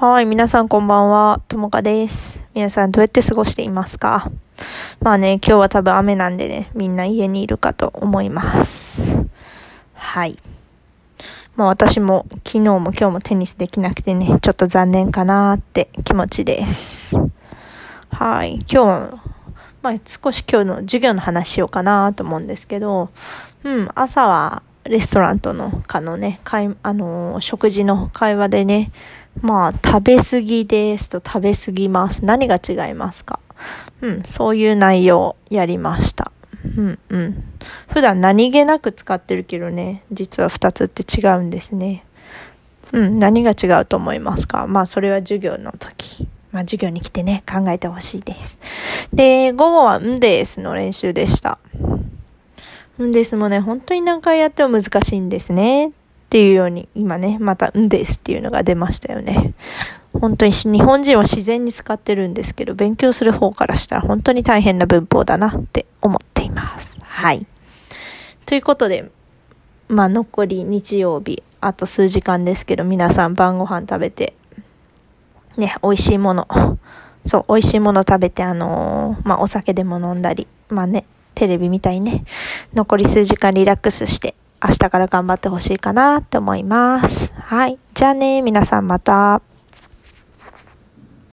はい、皆さんこんばんは。ともかです。皆さんどうやって過ごしていますか？まあね、今日は多分雨なんでね、みんな家にいるかと思います。はい。まあ私も昨日も今日もテニスできなくてね、ちょっと残念かなって気持ちです。はい。今日、まあ少し今日の授業の話しようかなと思うんですけど、うん、朝はレストランとのかのね、会あのー食事の会話でね、まあ、食べ過ぎですと食べ過ぎます。何が違いますか？うん、そういう内容をやりました。うんうん。普段何気なく使ってるけどね、実は二つって違うんですね。うん、何が違うと思いますか？まあ、それは授業の時。まあ、授業に来てね、考えてほしいです。で、午後はんですの練習でした。んですもね、本当に何回やっても難しいんですね。っていうように、今ね、またんですっていうのが出ましたよね。本当に日本人は自然に使ってるんですけど、勉強する方からしたら本当に大変な文法だなって思っています。はい。ということで、まあ残り日曜日、あと数時間ですけど、皆さん晩ご飯食べて、ね、美味しいもの、そう、美味しいもの食べて、あのーまあお酒でも飲んだり、まあね、テレビみたいにね、残り数時間リラックスして、明日から頑張ってほしいかなって思います。はい。じゃあね、皆さんまた。